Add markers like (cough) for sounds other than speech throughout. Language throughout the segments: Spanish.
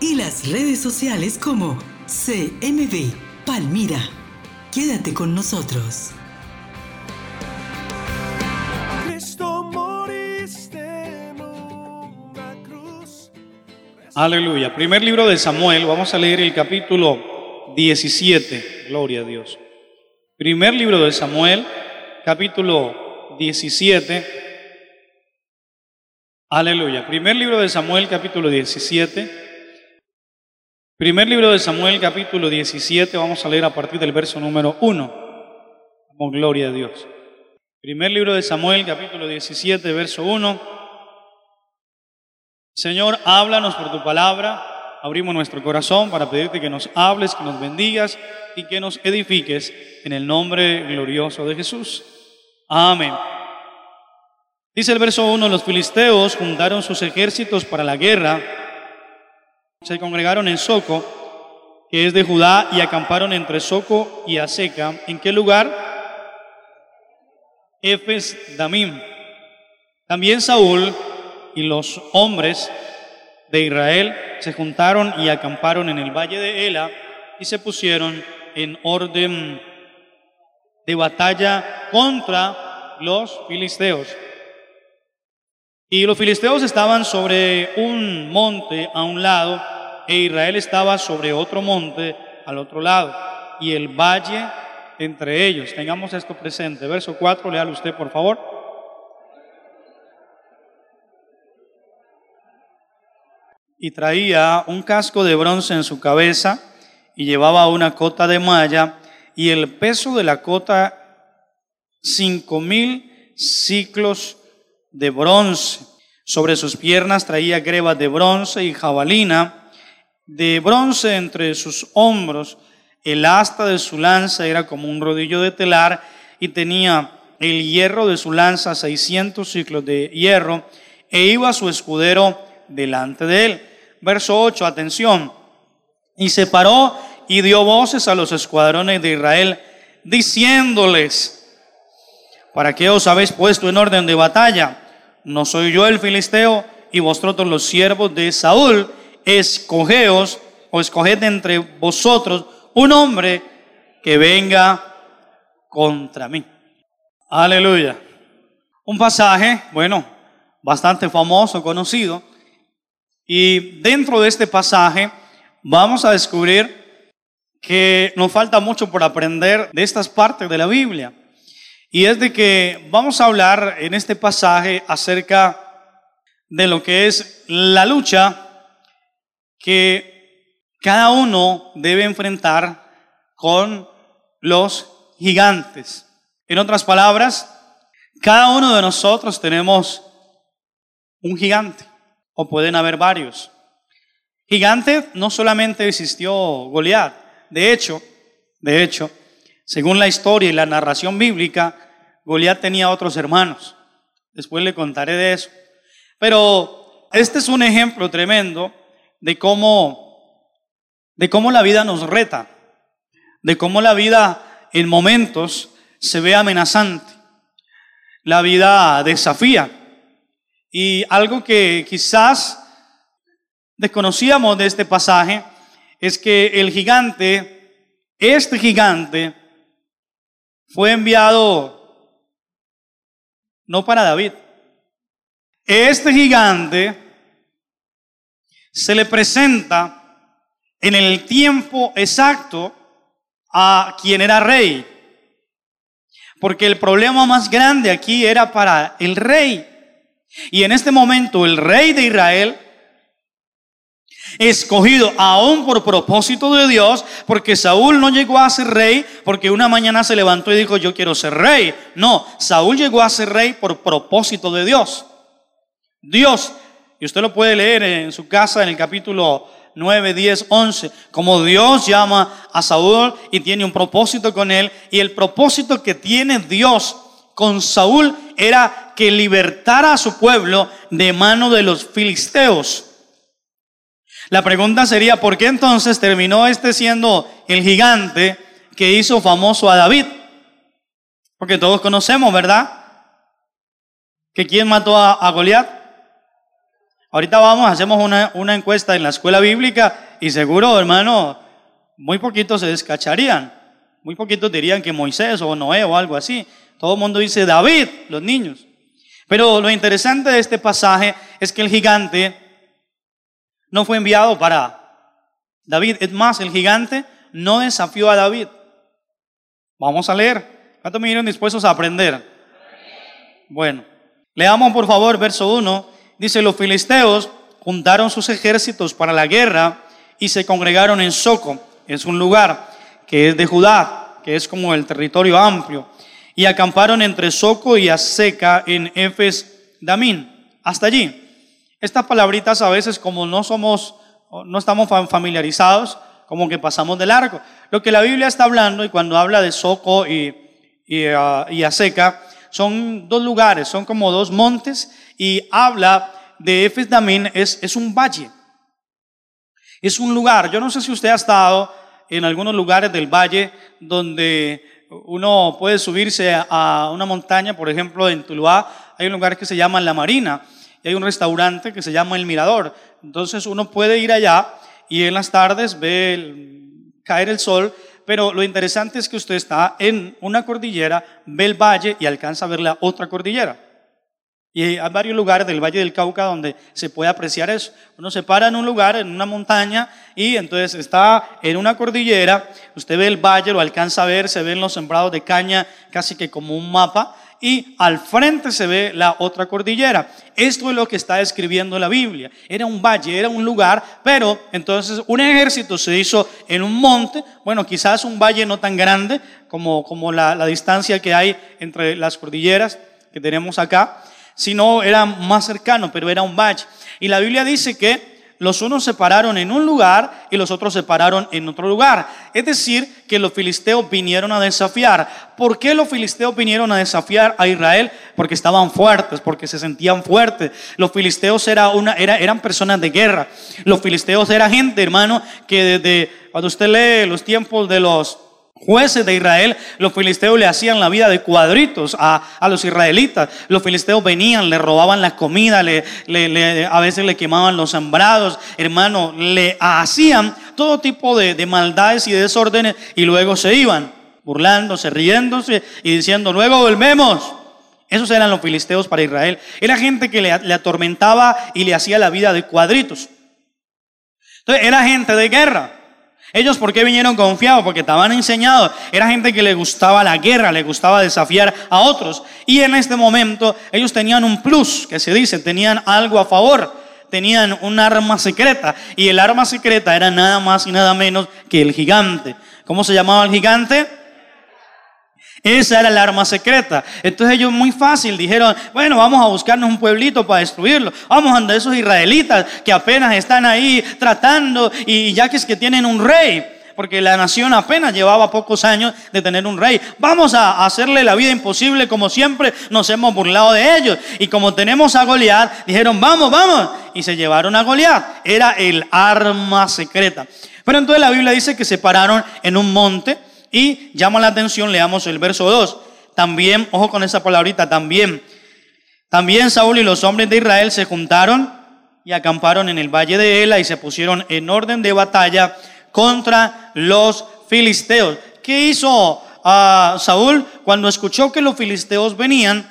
y las redes sociales como CMB Palmira. Quédate con nosotros. Aleluya. Primer libro de Samuel, vamos a leer el capítulo 17. Gloria a Dios. Primer libro de Samuel, capítulo 17. Aleluya. Primer libro de Samuel, capítulo 17. Primer libro de Samuel, capítulo 17. Vamos a leer a partir del verso número 1. Con gloria a Dios. Primer libro de Samuel, capítulo 17, verso 1. Señor, háblanos por tu palabra. Abrimos nuestro corazón para pedirte que nos hables, que nos bendigas y que nos edifiques en el nombre glorioso de Jesús. Amén. Dice el verso 1, los filisteos juntaron sus ejércitos para la guerra, se congregaron en Soco, que es de Judá, y acamparon entre Soco y Aseca. ¿En qué lugar? Efes Damim. También Saúl y los hombres de Israel se juntaron y acamparon en el valle de Ela y se pusieron en orden de batalla contra los filisteos. Y los filisteos estaban sobre un monte a un lado e Israel estaba sobre otro monte al otro lado y el valle entre ellos. Tengamos esto presente. Verso 4, léalo usted por favor. y traía un casco de bronce en su cabeza y llevaba una cota de malla y el peso de la cota cinco mil ciclos de bronce. Sobre sus piernas traía grebas de bronce y jabalina de bronce entre sus hombros. El asta de su lanza era como un rodillo de telar y tenía el hierro de su lanza 600 ciclos de hierro e iba su escudero delante de él verso 8, atención. Y se paró y dio voces a los escuadrones de Israel, diciéndoles, ¿para qué os habéis puesto en orden de batalla? ¿No soy yo el filisteo y vosotros los siervos de Saúl? Escogeos o escoged entre vosotros un hombre que venga contra mí. Aleluya. Un pasaje, bueno, bastante famoso, conocido, y dentro de este pasaje vamos a descubrir que nos falta mucho por aprender de estas partes de la Biblia. Y es de que vamos a hablar en este pasaje acerca de lo que es la lucha que cada uno debe enfrentar con los gigantes. En otras palabras, cada uno de nosotros tenemos un gigante o pueden haber varios. Gigante no solamente existió Goliat, de hecho, de hecho, según la historia y la narración bíblica, Goliat tenía otros hermanos. Después le contaré de eso. Pero este es un ejemplo tremendo de cómo, de cómo la vida nos reta, de cómo la vida en momentos se ve amenazante, la vida desafía. Y algo que quizás desconocíamos de este pasaje es que el gigante, este gigante, fue enviado no para David. Este gigante se le presenta en el tiempo exacto a quien era rey. Porque el problema más grande aquí era para el rey. Y en este momento el rey de Israel, escogido aún por propósito de Dios, porque Saúl no llegó a ser rey porque una mañana se levantó y dijo yo quiero ser rey. No, Saúl llegó a ser rey por propósito de Dios. Dios, y usted lo puede leer en su casa en el capítulo 9, 10, 11. Como Dios llama a Saúl y tiene un propósito con él. Y el propósito que tiene Dios con Saúl era que libertara a su pueblo de mano de los filisteos. La pregunta sería, ¿por qué entonces terminó este siendo el gigante que hizo famoso a David? Porque todos conocemos, ¿verdad? Que quién mató a, Goliat. Ahorita vamos, hacemos una, una encuesta en la escuela bíblica y seguro, hermano, muy poquitos se descacharían. Muy poquitos dirían que Moisés o Noé o algo así. Todo el mundo dice David, los niños. Pero lo interesante de este pasaje es que el gigante no fue enviado para David. Es más, el gigante no desafió a David. Vamos a leer. ¿Cuántos me vinieron dispuestos a aprender? Bueno, leamos por favor verso 1. Dice, los filisteos juntaron sus ejércitos para la guerra y se congregaron en Soco. Es un lugar que es de Judá, que es como el territorio amplio. Y acamparon entre Soco y Aseca en Efes Damín. Hasta allí. Estas palabritas a veces como no somos, no estamos familiarizados, como que pasamos de largo. Lo que la Biblia está hablando y cuando habla de Soco y, y, uh, y Aseca, son dos lugares, son como dos montes y habla de Efes Damín, es, es un valle. Es un lugar, yo no sé si usted ha estado en algunos lugares del valle donde uno puede subirse a una montaña, por ejemplo en Tuluá hay un lugar que se llama La Marina y hay un restaurante que se llama El Mirador. Entonces uno puede ir allá y en las tardes ve caer el sol, pero lo interesante es que usted está en una cordillera, ve el valle y alcanza a ver la otra cordillera. Y hay varios lugares del Valle del Cauca donde se puede apreciar eso. Uno se para en un lugar, en una montaña, y entonces está en una cordillera, usted ve el valle, lo alcanza a ver, se ven los sembrados de caña casi que como un mapa, y al frente se ve la otra cordillera. Esto es lo que está escribiendo la Biblia. Era un valle, era un lugar, pero entonces un ejército se hizo en un monte, bueno, quizás un valle no tan grande como, como la, la distancia que hay entre las cordilleras que tenemos acá, sino era más cercano, pero era un valle. Y la Biblia dice que los unos se pararon en un lugar y los otros se pararon en otro lugar. Es decir, que los filisteos vinieron a desafiar. ¿Por qué los filisteos vinieron a desafiar a Israel? Porque estaban fuertes, porque se sentían fuertes. Los filisteos era una, era, eran personas de guerra. Los filisteos era gente, hermano, que desde cuando usted lee los tiempos de los jueces de Israel, los filisteos le hacían la vida de cuadritos a, los israelitas. Los filisteos venían, le robaban la comida, le, a veces le quemaban los sembrados, hermano, le hacían todo tipo de, de maldades y desórdenes y luego se iban burlándose, riéndose y diciendo, luego volvemos. Esos eran los filisteos para Israel. Era gente que le, le atormentaba y le hacía la vida de cuadritos. Entonces, era gente de guerra. Ellos, ¿por qué vinieron confiados? Porque estaban enseñados. Era gente que le gustaba la guerra, le gustaba desafiar a otros. Y en este momento ellos tenían un plus, que se dice, tenían algo a favor. Tenían un arma secreta. Y el arma secreta era nada más y nada menos que el gigante. ¿Cómo se llamaba el gigante? Esa era el arma secreta. Entonces ellos muy fácil dijeron, bueno, vamos a buscarnos un pueblito para destruirlo. Vamos a esos israelitas que apenas están ahí tratando y ya que es que tienen un rey. Porque la nación apenas llevaba pocos años de tener un rey. Vamos a hacerle la vida imposible como siempre nos hemos burlado de ellos. Y como tenemos a Goliat, dijeron, vamos, vamos. Y se llevaron a Goliat. Era el arma secreta. Pero entonces la Biblia dice que se pararon en un monte y llama la atención, leamos el verso 2. También, ojo con esa palabrita, también. También Saúl y los hombres de Israel se juntaron y acamparon en el valle de Ela y se pusieron en orden de batalla contra los filisteos. ¿Qué hizo ah, Saúl cuando escuchó que los filisteos venían?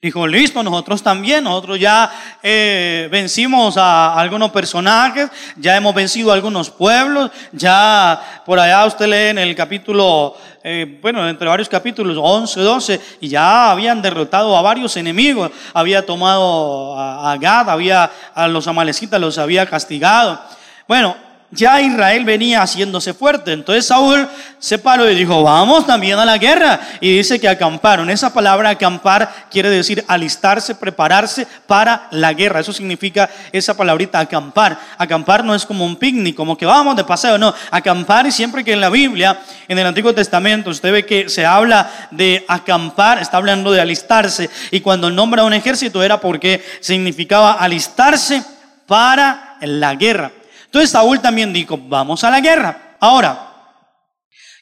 Dijo, listo, nosotros también, nosotros ya eh, vencimos a algunos personajes, ya hemos vencido a algunos pueblos, ya por allá usted lee en el capítulo, eh, bueno, entre varios capítulos, 11, 12, y ya habían derrotado a varios enemigos, había tomado a, Gad, había a los amalecitas, los había castigado. Bueno, ya Israel venía haciéndose fuerte. Entonces Saúl se paró y dijo, vamos también a la guerra. Y dice que acamparon. Esa palabra acampar quiere decir alistarse, prepararse para la guerra. Eso significa esa palabrita acampar. Acampar no es como un picnic, como que vamos de paseo, no. Acampar y siempre que en la Biblia, en el Antiguo Testamento, usted ve que se habla de acampar, está hablando de alistarse. Y cuando nombra un ejército era porque significaba alistarse para la guerra. Entonces Saúl también dijo, vamos a la guerra. Ahora,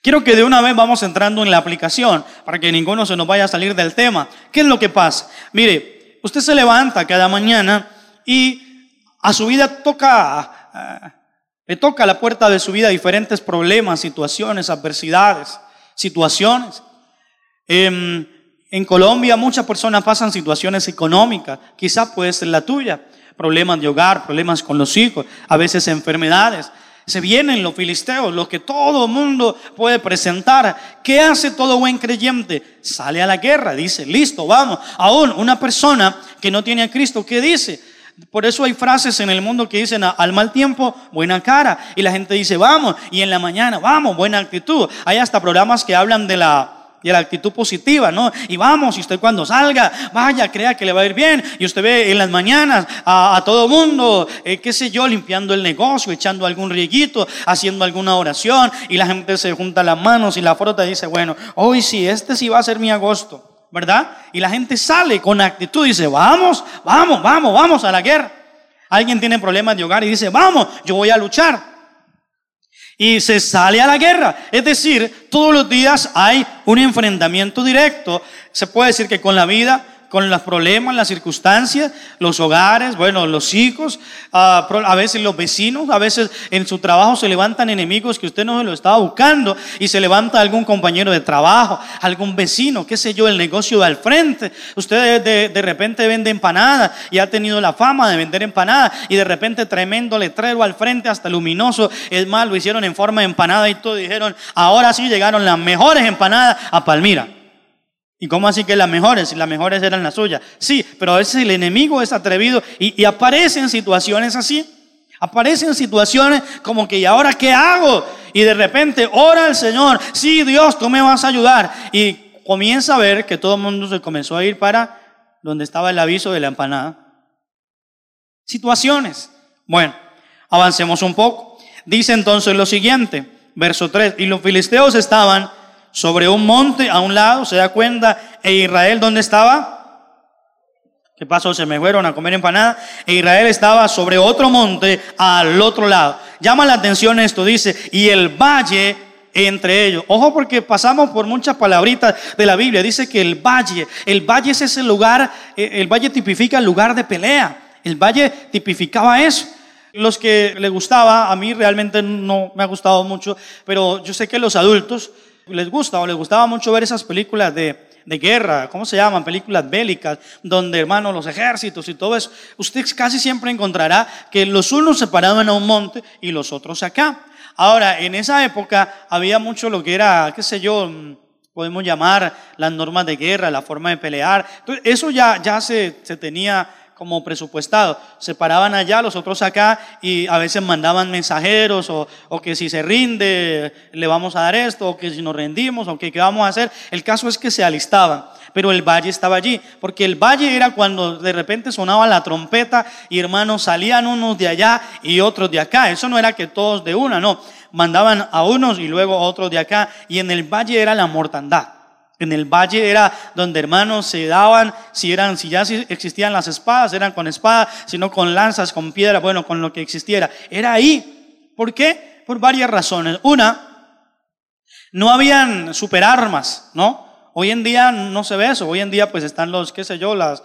quiero que de una vez vamos entrando en la aplicación para que ninguno se nos vaya a salir del tema. ¿Qué es lo que pasa? Mire, usted se levanta cada mañana y a su vida toca, eh, le toca a la puerta de su vida diferentes problemas, situaciones, adversidades, situaciones. Em, en Colombia muchas personas pasan situaciones económicas, quizás puede ser la tuya problemas de hogar, problemas con los hijos, a veces enfermedades. Se vienen los filisteos, los que todo mundo puede presentar. ¿Qué hace todo buen creyente? Sale a la guerra, dice, listo, vamos. Aún una persona que no tiene a Cristo, ¿qué dice? Por eso hay frases en el mundo que dicen al mal tiempo, buena cara. Y la gente dice, vamos. Y en la mañana, vamos, buena actitud. Hay hasta programas que hablan de la y la actitud positiva, ¿no? Y vamos, y usted cuando salga, vaya, crea que le va a ir bien. Y usted ve en las mañanas a, todo mundo, eh, qué sé yo, limpiando el negocio, echando algún rieguito, haciendo alguna oración, y la gente se junta las manos y la frota y dice, bueno, hoy sí, este sí va a ser mi agosto, ¿verdad? Y la gente sale con actitud y dice, vamos, vamos, vamos, vamos a la guerra. Alguien tiene problemas de hogar y dice, vamos, yo voy a luchar y se sale a la guerra. Es decir, todos los días hay un enfrentamiento directo. Se puede decir que con la vida con los problemas, las circunstancias, los hogares, bueno, los hijos, ah, a veces los vecinos, a veces en su trabajo se levantan enemigos que usted no se lo estaba buscando y se levanta algún compañero de trabajo, algún vecino, qué sé yo, el negocio de al frente. Usted de, de repente vende empanadas y ha tenido la fama de vender empanadas y de repente tremendo letrero al frente, hasta luminoso. Es más, lo hicieron en forma de empanada y todo. Dijeron, ahora sí llegaron las mejores empanadas a Palmira. ¿Y cómo así que las mejores? Si las mejores eran las suyas. Sí, pero a veces el enemigo es atrevido y, y aparece en situaciones así. Aparece en situaciones como que, ¿y ahora qué hago? Y de repente ora al Señor, sí, Dios, tú me vas a ayudar. Y comienza a ver que todo el mundo se comenzó a ir para donde estaba el aviso de la empanada. Situaciones. Bueno, avancemos un poco. Dice entonces lo siguiente, verso 3, y los filisteos estaban sobre un monte a un lado, se da cuenta, e Israel, ¿dónde estaba? ¿Qué pasó? Se me fueron a comer empanada. E Israel estaba sobre otro monte al otro lado. Llama la atención esto, dice, y el valle entre ellos. Ojo porque pasamos por muchas palabritas de la Biblia. Dice que el valle, el valle es ese lugar, eh, el valle tipifica el lugar de pelea. El valle tipificaba eso. Los que le gustaba, a mí realmente no me ha gustado mucho, pero yo sé que los adultos les gusta o les gustaba mucho ver esas películas de, de guerra, ¿cómo se llaman? Películas bélicas, donde hermanos, los ejércitos y todo eso. Usted casi siempre encontrará que los unos se paraban a un monte y los otros acá. Ahora, en esa época había mucho lo que era, qué sé yo, mm, podemos llamar las normas de guerra, la forma de pelear. Entonces, eso ya, ya se, se tenía como presupuestado. Se paraban allá, los otros acá, y a veces mandaban mensajeros, o, o, que si se rinde, le vamos a dar esto, o que si nos rendimos, o que qué vamos a hacer. El caso es que se alistaban, pero el valle estaba allí, porque el valle era cuando de repente sonaba la trompeta y hermanos salían unos de allá y otros de acá. Eso no era que todos de una, no. Mandaban a unos y luego a otros de acá, y en el valle era la mortandad. En el valle era donde hermanos se daban, si eran, si ya existían las espadas, eran con espadas, sino con lanzas, con piedra, bueno, con lo que existiera. Era ahí. ¿Por qué? Por varias razones. Una, no habían superarmas, ¿no? Hoy en día no se ve eso. Hoy en día pues están los, qué sé yo, las,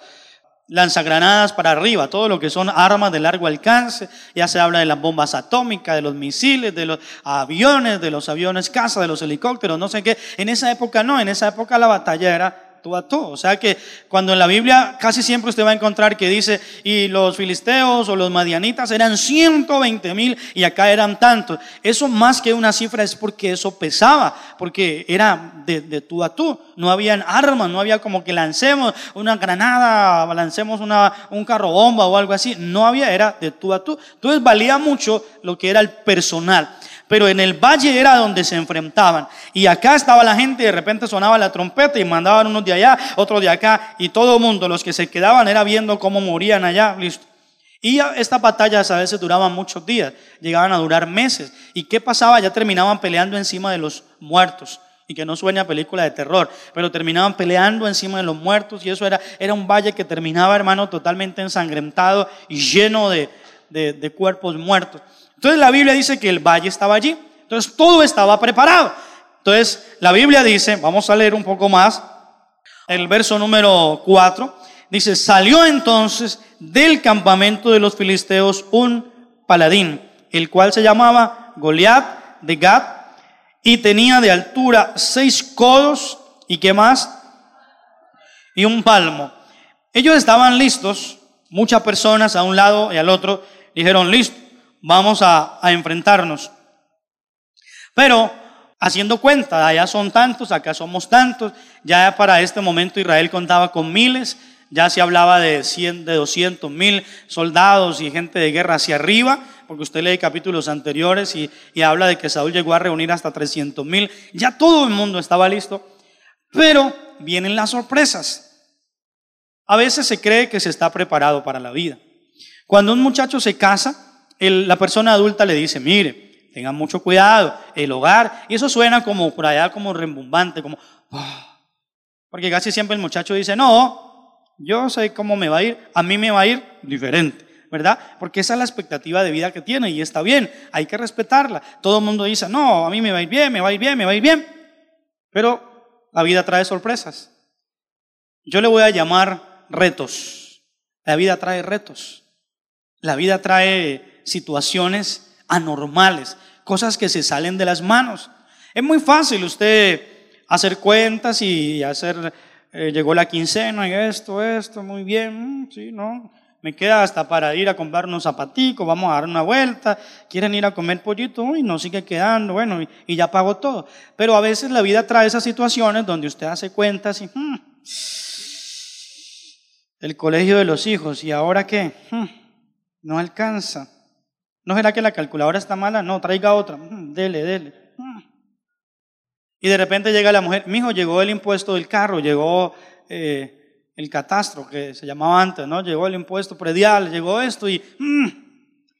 lanzagranadas para arriba, todo lo que son armas de largo alcance, ya se habla de las bombas atómicas, de los misiles, de los aviones, de los aviones caza, de los helicópteros, no sé qué. En esa época no, en esa época la batalla era tú a tú. O sea que cuando en la Biblia casi siempre usted va a encontrar que dice, y los filisteos o los madianitas eran 120 mil y acá eran tantos. Eso más que una cifra es porque eso pesaba, porque era de, de tú a tú. No habían armas, no había como que lancemos una granada, lancemos una, un carro bomba o algo así. No había, era de tú a tú. Entonces valía mucho lo que era el personal pero en el valle era donde se enfrentaban. Y acá estaba la gente y de repente sonaba la trompeta y mandaban unos de allá, otros de acá, y todo el mundo, los que se quedaban era viendo cómo morían allá, listo. Y estas batallas a veces duraban muchos días, llegaban a durar meses. ¿Y qué pasaba? Ya terminaban peleando encima de los muertos. Y que no suene a película de terror, pero terminaban peleando encima de los muertos y eso era, era un valle que terminaba, hermano, totalmente ensangrentado y lleno de, de cuerpos muertos. Entonces la Biblia dice que el valle estaba allí. Entonces todo estaba preparado. Entonces la Biblia dice, vamos a leer un poco más, el verso número 4, dice, salió entonces del campamento de los filisteos un paladín, el cual se llamaba Goliat de Gad, y tenía de altura seis codos y qué más, y un palmo. Ellos estaban listos, muchas personas a un lado y al otro, dijeron, listo, vamos a, enfrentarnos. Pero haciendo cuenta, allá son tantos, acá somos tantos, ya para este momento Israel contaba con miles, ya se hablaba de 100, de 200 mil soldados y gente de guerra hacia arriba, porque usted lee capítulos anteriores y, y habla de que Saúl llegó a reunir hasta 300 mil, ya todo el mundo estaba listo, pero vienen las sorpresas. A veces se cree que se está preparado para la vida. Cuando un muchacho se casa, la persona adulta le dice, mire, tengan mucho cuidado, el hogar, y eso suena como por allá como rembumbante, como, ah". porque casi siempre el muchacho dice, no, yo sé cómo me va a ir, a mí me va a ir diferente. ¿verdad? Porque esa es la expectativa de vida que tiene y está bien, hay que respetarla. Todo el mundo dice, no, a mí me va a ir bien, me va a ir bien, me va a ir bien. Pero la vida trae sorpresas. Yo le voy a llamar retos. La vida trae retos. La vida trae situaciones anormales, cosas que se salen de las manos. Es muy fácil usted hacer cuentas y hacer, eh, llegó la quincena y esto, esto, muy bien, mm, sí, no. Me queda hasta para ir a comprar unos zapaticos, vamos a dar una vuelta, quieren ir a comer pollito y no sigue quedando, bueno, y, ya pago todo. Pero a veces la vida trae esas situaciones donde usted hace cuentas y, mm, el colegio de los hijos, ¿y ahora qué? Mm, no alcanza. ¿No será que la calculadora está mala? No, traiga otra. Mm, dele, dele. Mm. Y de repente llega la mujer, mi hijo, llegó el impuesto del carro, llegó eh, el catastro, que se llamaba antes, ¿no? Llegó el impuesto predial, llegó esto y mm,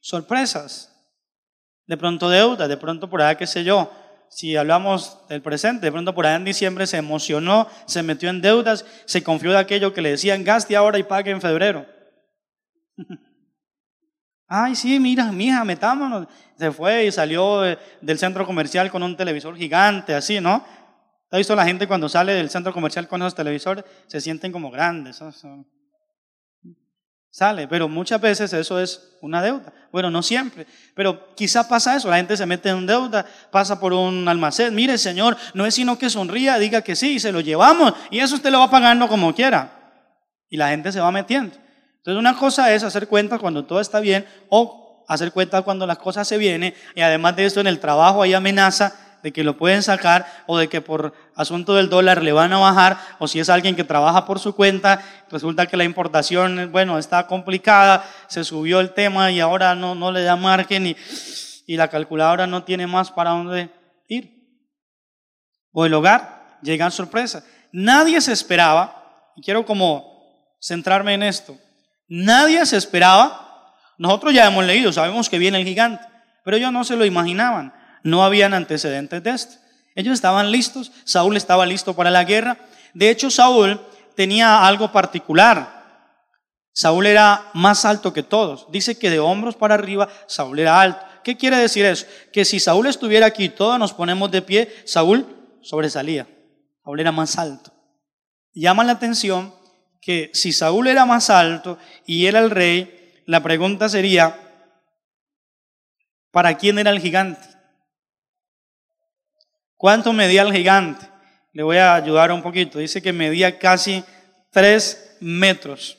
sorpresas. De pronto deuda, de pronto por allá, qué sé yo. Si hablamos del presente, de pronto por allá en diciembre se emocionó, se metió en deudas, se confió de aquello que le decían gaste ahora y pague en febrero. (laughs) Ay, sí, mira, mija, metámonos. Se fue y salió del centro comercial con un televisor gigante, así, ¿no? ¿Ha visto la gente cuando sale del centro comercial con esos televisores? Se sienten como grandes. Sale, pero muchas veces eso es una deuda. Bueno, no siempre, pero quizá pasa eso. La gente se mete en deuda, pasa por un almacén. Mire, Señor, no es sino que sonría, diga que sí, y se lo llevamos. Y eso usted lo va pagando como quiera. Y la gente se va metiendo. Entonces una cosa es hacer cuentas cuando todo está bien o hacer cuentas cuando las cosas se vienen y además de esto en el trabajo hay amenaza de que lo pueden sacar o de que por asunto del dólar le van a bajar o si es alguien que trabaja por su cuenta, resulta que la importación, bueno, está complicada, se subió el tema y ahora no, no le da margen y, y la calculadora no tiene más para dónde ir. O el hogar, llegan sorpresas. Nadie se esperaba, y quiero como centrarme en esto, Nadie se esperaba. Nosotros ya hemos leído, sabemos que viene el gigante, pero ellos no se lo imaginaban. No habían antecedentes de esto. Ellos estaban listos, Saúl estaba listo para la guerra. De hecho, Saúl tenía algo particular. Saúl era más alto que todos. Dice que de hombros para arriba Saúl era alto. ¿Qué quiere decir eso? Que si Saúl estuviera aquí y todos nos ponemos de pie, Saúl sobresalía. Saúl era más alto. Llama la atención que si Saúl era más alto y era el rey, la pregunta sería, ¿para quién era el gigante? ¿Cuánto medía el gigante? Le voy a ayudar un poquito. Dice que medía casi tres metros.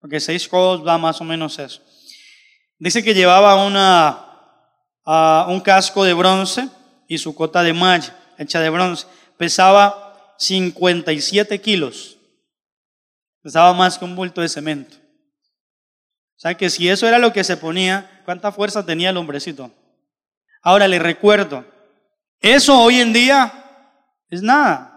Porque seis codos va más o menos eso. Dice que llevaba una, un casco de bronce y su cota de malla hecha de bronce. Pesaba 57 kilos. Pesaba más que un bulto de cemento. O sea que si eso era lo que se ponía, ¿cuánta fuerza tenía el hombrecito? Ahora le recuerdo, eso hoy en día es nada.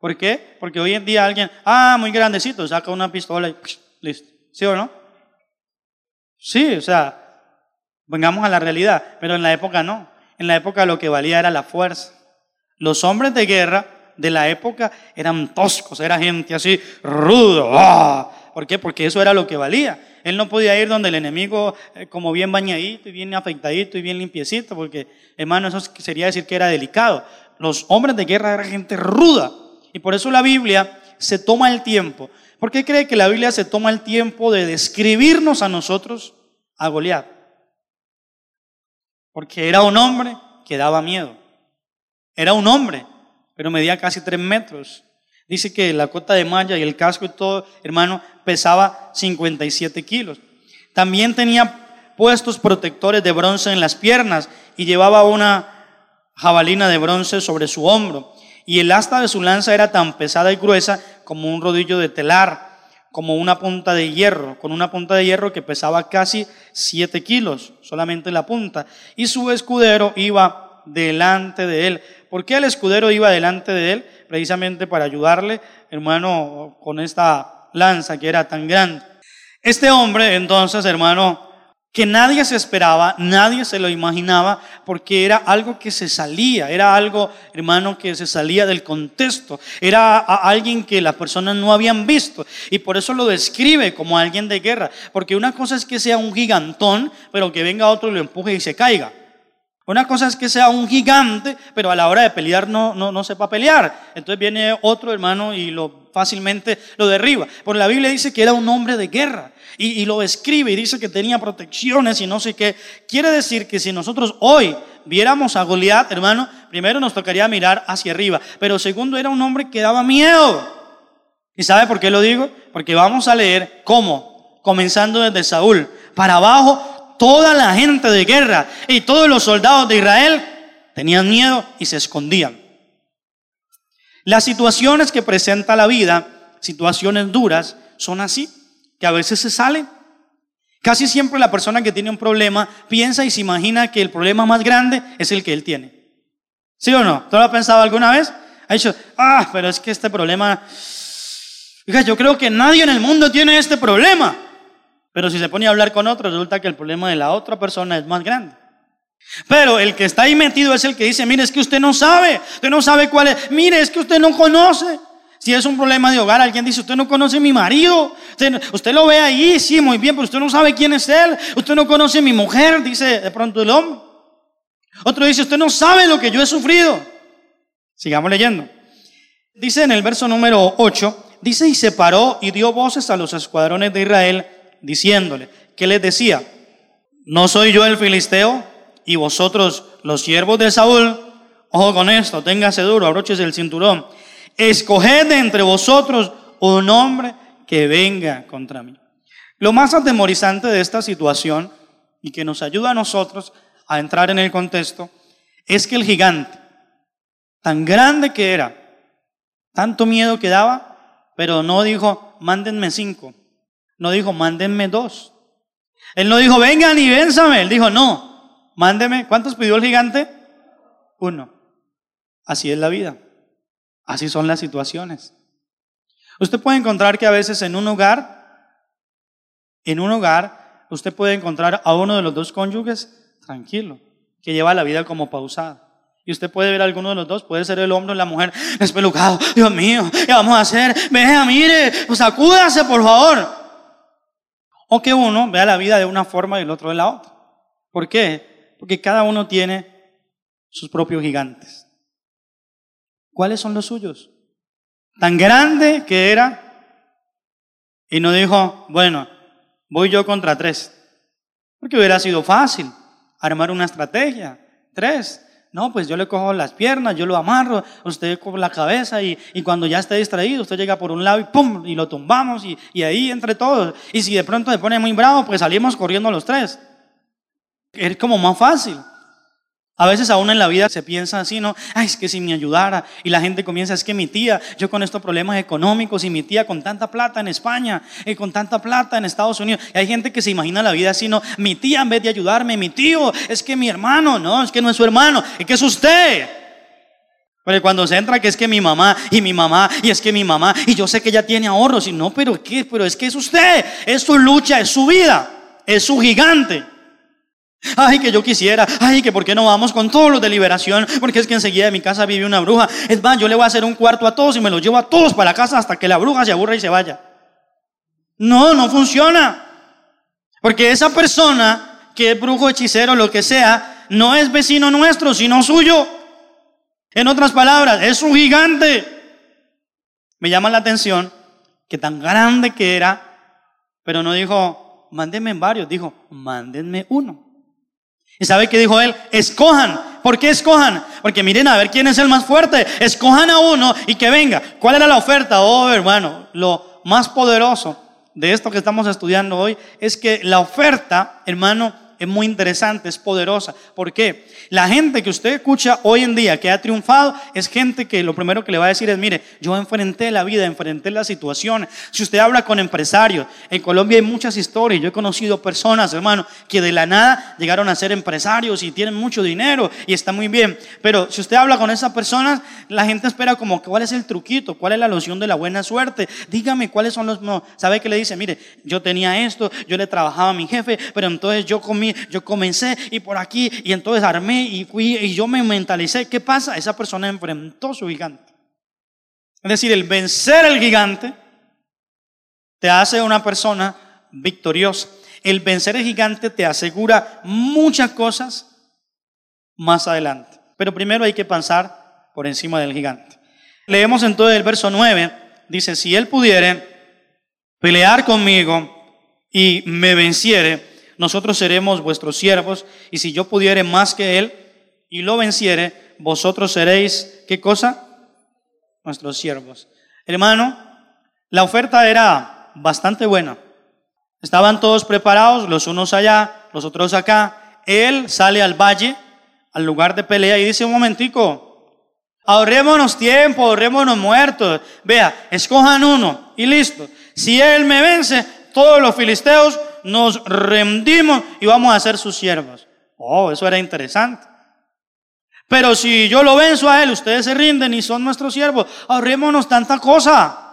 ¿Por qué? Porque hoy en día alguien, ah, muy grandecito, saca una pistola y listo. ¿Sí o no? Sí, o sea, vengamos a la realidad, pero en la época no. En la época lo que valía era la fuerza. Los hombres de guerra de la época eran toscos, era gente así, rudo. ¡ah! ¿Por qué? Porque eso era lo que valía. Él no podía ir donde el enemigo, eh, como bien bañadito y bien afeitadito y bien limpiecito, porque, hermano, eso sería decir que era delicado. Los hombres de guerra eran gente ruda. Y por eso la Biblia se toma el tiempo. ¿Por qué cree que la Biblia se toma el tiempo de describirnos a nosotros a Goliat? Porque era un hombre que daba miedo. Era un hombre, pero medía casi tres metros. Dice que la cota de malla y el casco y todo, hermano, pesaba 57 kilos. También tenía puestos protectores de bronce en las piernas y llevaba una jabalina de bronce sobre su hombro. Y el asta de su lanza era tan pesada y gruesa como un rodillo de telar, como una punta de hierro, con una punta de hierro que pesaba casi 7 kilos, solamente la punta. Y su escudero iba delante de él. ¿Por qué el escudero iba delante de él? Precisamente para ayudarle, hermano, con esta lanza que era tan grande. Este hombre, entonces, hermano, que nadie se esperaba, nadie se lo imaginaba, porque era algo que se salía, era algo, hermano, que se salía del contexto, era alguien que las personas no habían visto, y por eso lo describe como alguien de guerra, porque una cosa es que sea un gigantón, pero que venga otro y lo empuje y se caiga. Una cosa es que sea un gigante, pero a la hora de pelear no, no, no sepa pelear. Entonces viene otro hermano y lo fácilmente lo derriba. Por la Biblia dice que era un hombre de guerra y, y lo describe y dice que tenía protecciones y no sé qué. Quiere decir que si nosotros hoy viéramos a Goliat, hermano, primero nos tocaría mirar hacia arriba, pero segundo era un hombre que daba miedo. ¿Y sabe por qué lo digo? Porque vamos a leer cómo, comenzando desde Saúl, para abajo toda la gente de guerra y todos los soldados de Israel tenían miedo y se escondían. Las situaciones que presenta la vida, situaciones duras, son así, que a veces se salen. Casi siempre la persona que tiene un problema piensa y se imagina que el problema más grande es el que él tiene. ¿Sí o no? ¿Tú lo has pensado alguna vez? Ha dicho, ah, pero es que este problema, yo creo que nadie en el mundo tiene este problema. Pero si se pone a hablar con otro, resulta que el problema de la otra persona es más grande. Pero el que está ahí metido es el que dice, mire, es que usted no sabe, usted no sabe cuál es, mire, es que usted no conoce. Si es un problema de hogar, alguien dice, usted no conoce a mi marido, usted, lo ve ahí, sí, muy bien, pero usted no sabe quién es él, usted no conoce a mi mujer, dice de pronto el hombre. Otro dice, usted no sabe lo que yo he sufrido. Sigamos leyendo. Dice en el verso número 8, dice, y se paró y dio voces a los escuadrones de Israel diciéndole, ¿qué les decía? ¿No soy yo el filisteo y vosotros los siervos de Saúl? Ojo con esto, téngase duro, abroches el cinturón. Escoged entre vosotros un hombre que venga contra mí. Lo más atemorizante de esta situación y que nos ayuda a nosotros a entrar en el contexto es que el gigante, tan grande que era, tanto miedo que daba, pero no dijo, mándenme cinco, no dijo, mándenme dos. Él no dijo, vengan y vénsame. Él dijo, no, mándeme. ¿Cuántos pidió el gigante? Uno. Así es la vida. Así son las situaciones. Usted puede encontrar que a veces en un hogar, en un hogar, usted puede encontrar a uno de los dos cónyuges tranquilo, que lleva la vida como pausada. Y usted puede ver a alguno de los dos, puede ser el hombre o la mujer despelucado. Dios mío, ¿qué vamos a hacer? Vea, mire, pues acúdase por favor. O que uno vea la vida de una forma y el otro de la otra. ¿Por qué? Porque cada uno tiene sus propios gigantes. ¿Cuáles son los suyos? Tan grande que era y no dijo, bueno, voy yo contra tres. Porque hubiera sido fácil armar una estrategia, Tres. No, pues yo le cojo las piernas, yo lo amarro, usted con la cabeza y, cuando ya esté distraído, usted llega por un lado y ¡pum! y lo tumbamos y, y ahí entre todos. Y si de pronto se pone muy bravo, pues salimos corriendo los tres. Es como más fácil. A veces aún en la vida se piensa así, ¿no? Ay, es que si me ayudara. Y la gente comienza, es que mi tía, yo con estos problemas económicos y mi tía con tanta plata en España y con tanta plata en Estados Unidos. Y hay gente que se imagina la vida así, ¿no? Mi tía en vez de ayudarme, mi tío, es que mi hermano, no, es que no es su hermano, es que es usted. Pero cuando se entra que es que mi mamá y mi mamá y es que mi mamá y yo sé que ella tiene ahorros y no, pero ¿qué? Pero es que es usted, es su lucha, es su vida, es su gigante. Ay, que yo quisiera. Ay, que por qué no vamos con todos los de liberación. Porque es que enseguida de mi casa vive una bruja. Es más, yo le voy a hacer un cuarto a todos y me los llevo a todos para la casa hasta que la bruja se aburra y se vaya. No, no funciona. Porque esa persona que es brujo, hechicero, lo que sea, no es vecino nuestro, sino suyo. En otras palabras, es un gigante. Me llama la atención que tan grande que era, pero no dijo, mándenme varios, dijo, mándenme uno. ¿Y sabe qué dijo él? Escojan. ¿Por qué escojan? Porque miren a ver quién es el más fuerte. Escojan a uno y que venga. ¿Cuál era la oferta? Oh, hermano, lo más poderoso de esto que estamos estudiando hoy es que la oferta, hermano, es muy interesante, es poderosa. ¿Por qué? La gente que usted escucha hoy en día que ha triunfado es gente que lo primero que le va a decir es, mire, yo enfrenté la vida, enfrenté la situación. Si usted habla con empresarios, en Colombia hay muchas historias. Yo he conocido personas, hermano, que de la nada llegaron a ser empresarios y tienen mucho dinero y está muy bien. Pero si usted habla con esas personas, la gente espera como, ¿cuál es el truquito? ¿Cuál es la loción de la buena suerte? Dígame cuáles son los... No, ¿Sabe qué le dice? Mire, yo tenía esto, yo le trabajaba a mi jefe, pero entonces yo comí yo comencé y por aquí, y entonces armé y fui y yo me mentalicé. ¿Qué pasa? Esa persona enfrentó su gigante. Es decir, el vencer al gigante te hace una persona victoriosa. El vencer al gigante te asegura muchas cosas más adelante. Pero primero hay que pensar por encima del gigante. Leemos entonces el verso 9. Dice, si él pudiere pelear conmigo y me venciere, nosotros seremos vuestros siervos, y si yo pudiere más que él y lo venciere, vosotros seréis, ¿qué cosa? Nuestros siervos. Hermano, la oferta era bastante buena. Estaban todos preparados, los unos allá, los otros acá. Él sale al valle, al lugar de pelea, y dice un momentico, ahorrémonos tiempo, ahorrémonos muertos. Vea, escojan uno y listo. Si él me vence, todos los filisteos nos rendimos y vamos a ser sus siervos. Oh, eso era interesante. Pero si yo lo venzo a él, ustedes se rinden y son nuestros siervos. Ahorrémonos tanta cosa.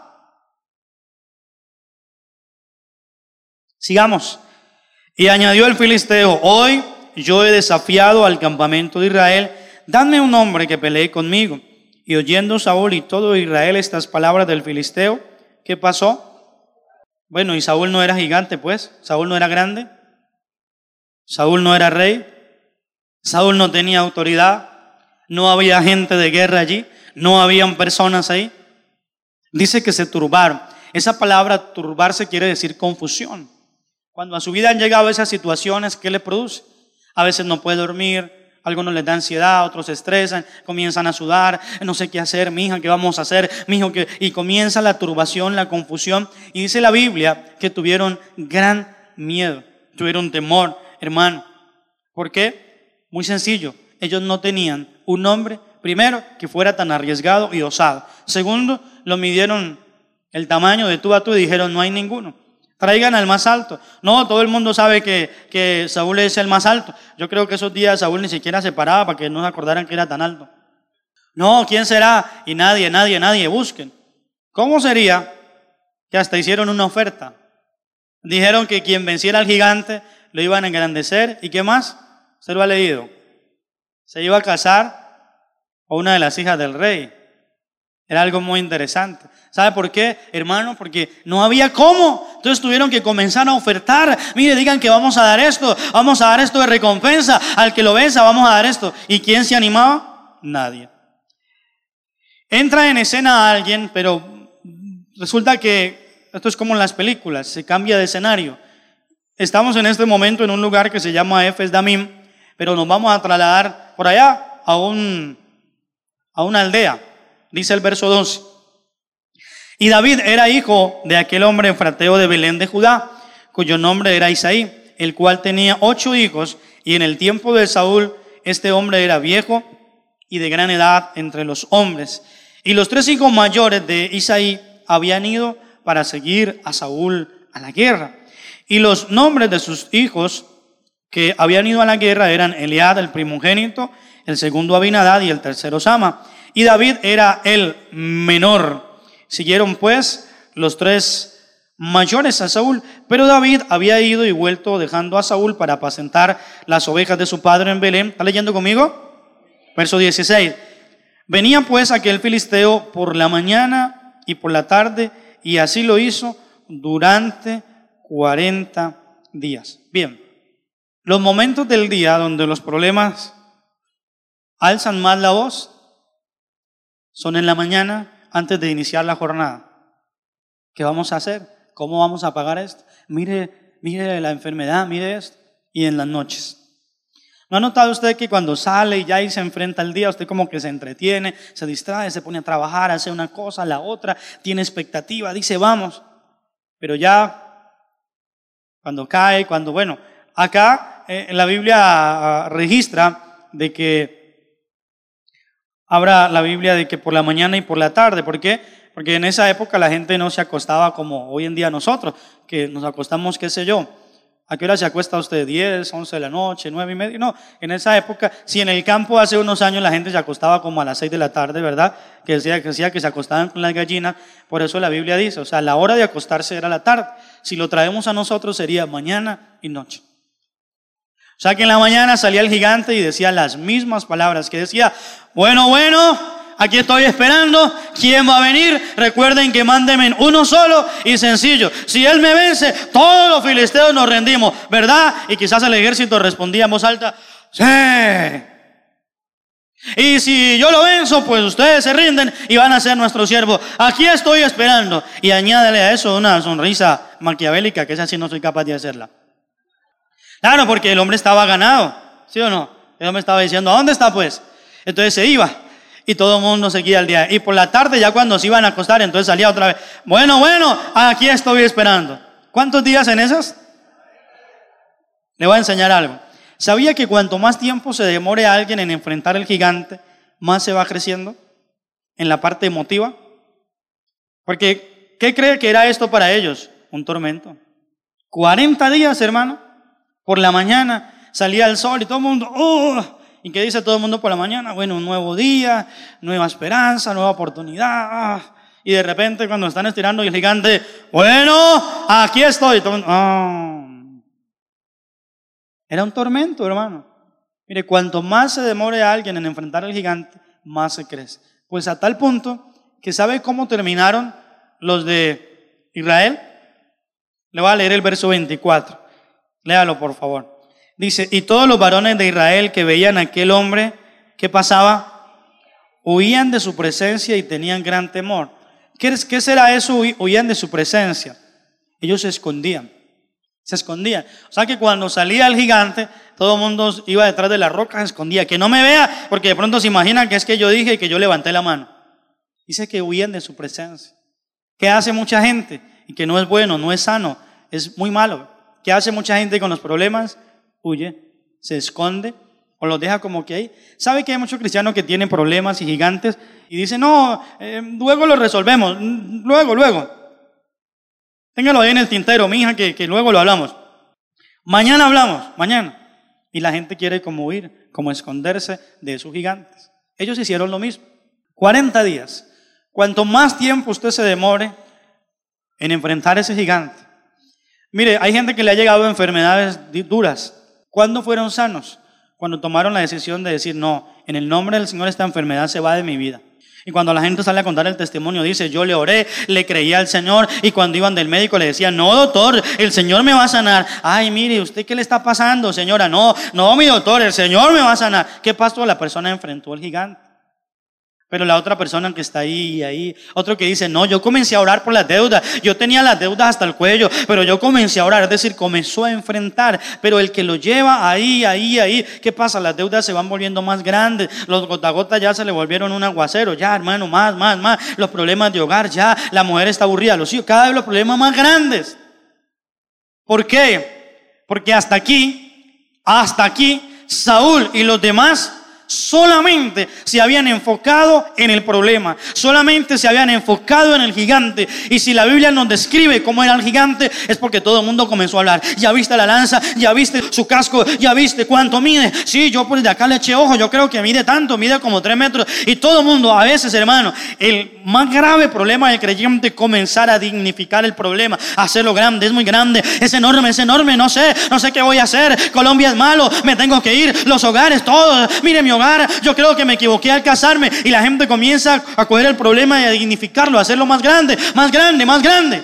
Sigamos. Y añadió el filisteo, hoy yo he desafiado al campamento de Israel, dame un hombre que pelee conmigo. Y oyendo Saúl y todo Israel estas palabras del filisteo, ¿qué pasó? Bueno, y Saúl no era gigante, pues. Saúl no era grande. Saúl no era rey. Saúl no tenía autoridad. No había gente de guerra allí. No habían personas ahí. Dice que se turbaron. Esa palabra turbarse quiere decir confusión. Cuando a su vida han llegado esas situaciones, ¿qué le produce? A veces no puede dormir, algunos les da ansiedad, otros se estresan, comienzan a sudar, no sé qué hacer, mi hija, ¿qué vamos a hacer? Mi hijo, ¿qué? Y comienza la turbación, la confusión. Y dice la Biblia que tuvieron gran miedo, tuvieron temor, hermano. ¿Por qué? Muy sencillo, ellos no tenían un hombre, primero, que fuera tan arriesgado y osado. Segundo, lo midieron el tamaño de tú a tú y dijeron, no hay ninguno. Traigan al más alto. No, todo el mundo sabe que, que, Saúl es el más alto. Yo creo que esos días Saúl ni siquiera se paraba para que no se acordaran que era tan alto. No, ¿quién será? Y nadie, nadie, nadie, busquen. ¿Cómo sería que hasta hicieron una oferta? Dijeron que quien venciera al gigante lo iban a engrandecer. ¿Y qué más? Se lo ha leído. Se iba a casar con una de las hijas del rey. Era algo muy interesante. ¿Sabe por qué, hermano? Porque no había cómo. Entonces tuvieron que comenzar a ofertar. Mire, digan que vamos a dar esto, vamos a dar esto de recompensa. Al que lo venza, vamos a dar esto. ¿Y quién se animaba? Nadie. Entra en escena alguien, pero resulta que esto es como en las películas, se cambia de escenario. Estamos en este momento en un lugar que se llama Efes Damim, pero nos vamos a trasladar por allá a, un, a una aldea, dice el verso 12. Y David era hijo de aquel hombre frateo de Belén de Judá, cuyo nombre era Isaí, el cual tenía ocho hijos, y en el tiempo de Saúl este hombre era viejo y de gran edad entre los hombres. Y los tres hijos mayores de Isaí habían ido para seguir a Saúl a la guerra. Y los nombres de sus hijos que habían ido a la guerra eran Eliad, el primogénito, el segundo Abinadad y el tercero Sama. Y David era el menor. Siguieron pues los tres mayores a Saúl, pero David había ido y vuelto dejando a Saúl para apacentar las ovejas de su padre en Belén. ¿Está leyendo conmigo? Verso 16. Venía pues aquel filisteo por la mañana y por la tarde, y así lo hizo durante 40 días. Bien, los momentos del día donde los problemas alzan más la voz son en la mañana antes de iniciar la jornada. ¿Qué vamos a hacer? ¿Cómo vamos a pagar esto? Mire, mire la enfermedad, mire esto. Y en las noches. ¿No ha notado usted que cuando sale y ya se enfrenta al día, usted como que se entretiene, se distrae, se pone a trabajar, hace una cosa, la otra, tiene expectativa, dice vamos, pero ya cuando cae, cuando, bueno, acá eh, la Biblia ah, registra de que habla la Biblia de que por la mañana y por la tarde, ¿por qué? Porque en esa época la gente no se acostaba como hoy en día nosotros, que nos acostamos, qué sé yo. ¿A qué hora se acuesta usted? ¿10, 11 de la noche, 9 y media? No, en esa época, si en el campo hace unos años la gente se acostaba como a las 6 de la tarde, ¿verdad? Que decía, que decía que se acostaban con las gallinas, por eso la Biblia dice, o sea, la hora de acostarse era la tarde. Si lo traemos a nosotros sería mañana y noche. O sea que en la mañana salía el gigante y decía las mismas palabras que decía, bueno, bueno, aquí estoy esperando. ¿Quién va a venir? Recuerden que mándenme uno solo y sencillo. Si Él me vence, todos los filisteos nos rendimos, ¿verdad? Y quizás el ejército respondía en voz alta, sí. Y si yo lo venzo, pues ustedes se rinden y van a ser nuestro siervo. Aquí estoy esperando. Y añádele a eso una sonrisa maquiavélica, que esa sí no soy capaz de hacerla. Claro, porque el hombre estaba ganado, ¿sí o no? El hombre estaba diciendo, ¿a dónde está pues? Entonces se iba y todo el mundo seguía al día. Y por la tarde, ya cuando se iban a acostar, entonces salía otra vez. Bueno, bueno, aquí estoy esperando. ¿Cuántos días en esos? Le voy a enseñar algo. ¿Sabía que cuanto más tiempo se demore alguien en enfrentar al gigante, más se va creciendo en la parte emotiva? Porque, ¿qué cree que era esto para ellos? Un tormento. 40 días, hermano. Por la mañana salía el sol y todo el mundo, ¡oh! ¿Y qué dice todo el mundo por la mañana? Bueno, un nuevo día, nueva esperanza, nueva oportunidad. Ah. Y de repente cuando están estirando el gigante, bueno, aquí estoy. Ah. Era un tormento, hermano. Mire, cuanto más se demore alguien en enfrentar al gigante, más se crece. Pues a tal punto que sabe cómo terminaron los de Israel. Le voy a leer el verso 24. Léalo, por favor. Dice, y todos los varones de Israel que veían a aquel hombre, ¿qué pasaba? Huían de su presencia y tenían gran temor. ¿Qué, qué será eso? Huían de su presencia. Ellos se escondían. Se escondían. O sea que cuando salía el gigante, todo el mundo iba detrás de la roca, se escondía. Que no me vea, porque de pronto se imaginan que es que yo dije que yo levanté la mano. Dice que huían de su presencia. ¿Qué hace mucha gente? Y que no es bueno, no es sano, es muy malo. ¿Qué hace mucha gente con los problemas? huye, se esconde o los deja como que ahí. ¿Sabe que hay muchos cristianos que tienen problemas y gigantes y dicen, no, eh, luego lo resolvemos, luego, luego. Téngalo ahí en el tintero, mi hija, que, que luego lo hablamos. Mañana hablamos, mañana. Y la gente quiere como huir, como esconderse de esos gigantes. Ellos hicieron lo mismo. 40 días. Cuanto más tiempo usted se demore en enfrentar ese gigante. Mire, hay gente que le ha llegado enfermedades duras, ¿Cuándo fueron sanos? Cuando tomaron la decisión de decir, no, en el nombre del Señor esta enfermedad se va de mi vida. Y cuando la gente sale a contar el testimonio, dice, yo le oré, le creí al Señor, y cuando iban del médico le decían, no, doctor, el Señor me va a sanar. Ay, mire, ¿usted qué le está pasando, señora? No, no, mi doctor, el Señor me va a sanar. ¿Qué pasó? La persona enfrentó al gigante. Pero la otra persona que está ahí, ahí, otro que dice, no, yo comencé a orar por las deudas, yo tenía las deudas hasta el cuello, pero yo comencé a orar, es decir, comenzó a enfrentar, pero el que lo lleva ahí, ahí, ahí, ¿qué pasa? Las deudas se van volviendo más grandes, los gota gota ya se le volvieron un aguacero, ya hermano, más, más, más, los problemas de hogar, ya, la mujer está aburrida, los hijos, cada vez los problemas más grandes. ¿Por qué? Porque hasta aquí, hasta aquí, Saúl y los demás solamente se habían enfocado en el problema, solamente se habían enfocado en el gigante. Y si la Biblia nos describe cómo era el gigante, es porque todo el mundo comenzó a hablar. Ya viste la lanza, ya viste su casco, ya viste cuánto mide. Sí, yo por de acá le eché ojo, yo creo que mide tanto, mide como tres metros. Y todo el mundo, a veces, hermano, el más grave problema del creyente comenzar a dignificar el problema, hacerlo grande, es muy grande, es enorme, es enorme, no sé, no sé qué voy a hacer. Colombia es malo, me tengo que ir, los hogares, todos, mire mi yo creo que me equivoqué al casarme y la gente comienza a coger el problema y a dignificarlo, a hacerlo más grande, más grande, más grande.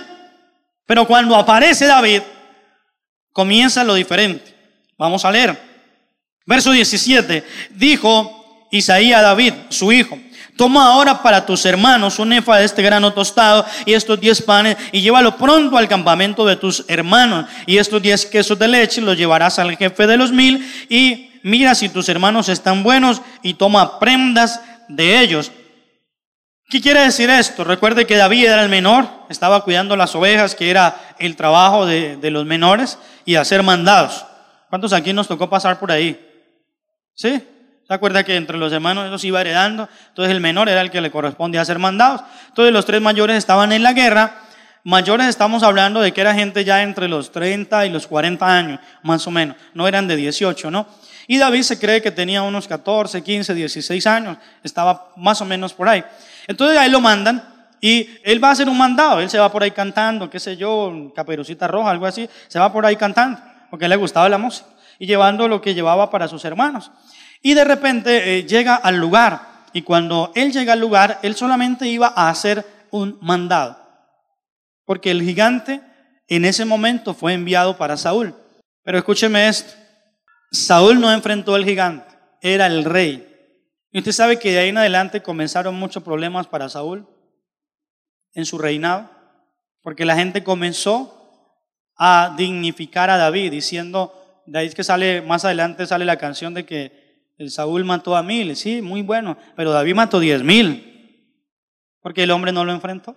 Pero cuando aparece David, comienza lo diferente. Vamos a leer. Verso 17. Dijo Isaías a David, su hijo, Toma ahora para tus hermanos un efa de este grano tostado y estos diez panes y llévalo pronto al campamento de tus hermanos. Y estos diez quesos de leche los llevarás al jefe de los mil y mira si tus hermanos están buenos y toma prendas de ellos. ¿Qué quiere decir esto? Recuerde que David era el menor, estaba cuidando las ovejas, que era el trabajo de, los menores, y hacer mandados. ¿Cuántos aquí nos tocó pasar por ahí? ¿Sí? ¿Se acuerda que entre los hermanos eso se iba heredando? Entonces el menor era el que le correspondía hacer mandados. Entonces los tres mayores estaban en la guerra. Mayores estamos hablando de que era gente ya entre los 30 y los 40 años, más o menos. No eran de 18, ¿no? Y David se cree que tenía unos 14, 15, 16 años, estaba más o menos por ahí. Entonces ahí lo mandan y él va a hacer un mandado, él se va por ahí cantando, qué sé yo, caperucita roja, algo así, se va por ahí cantando, porque le gustaba la música y llevando lo que llevaba para sus hermanos. Y de repente eh, llega al lugar y cuando él llega al lugar, él solamente iba a hacer un mandado, porque el gigante en ese momento fue enviado para Saúl. Pero escúcheme esto, Saúl no enfrentó al gigante, era el rey. Y usted sabe que de ahí en adelante comenzaron muchos problemas para Saúl en su reinado, porque la gente comenzó a dignificar a David, diciendo, de ahí es que sale, más adelante sale la canción de que el Saúl mató a mil, sí, muy bueno, pero David mató diez mil, porque el hombre no lo enfrentó.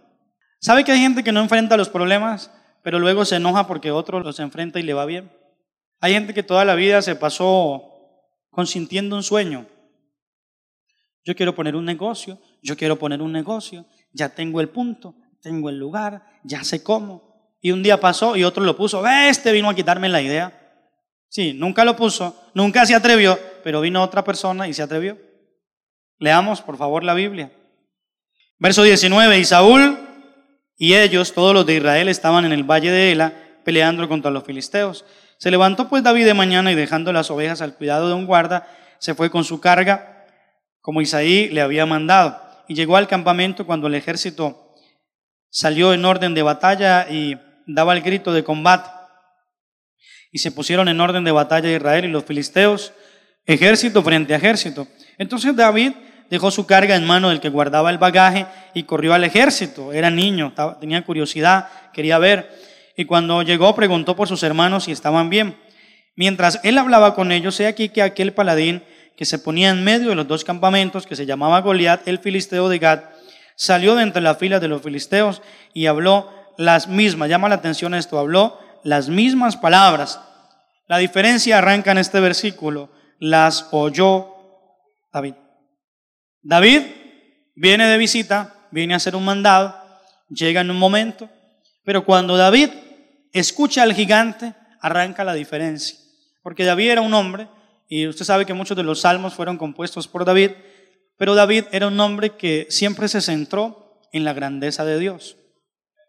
¿Sabe que hay gente que no enfrenta los problemas, pero luego se enoja porque otro los enfrenta y le va bien? Hay gente que toda la vida se pasó consintiendo un sueño. Yo quiero poner un negocio, yo quiero poner un negocio, ya tengo el punto, tengo el lugar, ya sé cómo. Y un día pasó y otro lo puso, este vino a quitarme la idea. Sí, nunca lo puso, nunca se atrevió, pero vino otra persona y se atrevió. Leamos, por favor, la Biblia. Verso 19, y Saúl y ellos, todos los de Israel, estaban en el valle de Ela peleando contra los filisteos. Se levantó pues David de mañana y dejando las ovejas al cuidado de un guarda, se fue con su carga, como Isaí le había mandado, y llegó al campamento cuando el ejército salió en orden de batalla y daba el grito de combate. Y se pusieron en orden de batalla Israel y los filisteos, ejército frente a ejército. Entonces David dejó su carga en mano del que guardaba el bagaje y corrió al ejército. Era niño, tenía curiosidad, quería ver y cuando llegó preguntó por sus hermanos si estaban bien. Mientras él hablaba con ellos, he aquí que aquel paladín que se ponía en medio de los dos campamentos, que se llamaba Goliat, el filisteo de Gad, salió de entre la fila de los filisteos y habló las mismas, llama la atención esto, habló las mismas palabras. La diferencia arranca en este versículo, las oyó David. David viene de visita, viene a hacer un mandado, llega en un momento, pero cuando David escucha al gigante, arranca la diferencia. Porque David era un hombre, y usted sabe que muchos de los salmos fueron compuestos por David, pero David era un hombre que siempre se centró en la grandeza de Dios.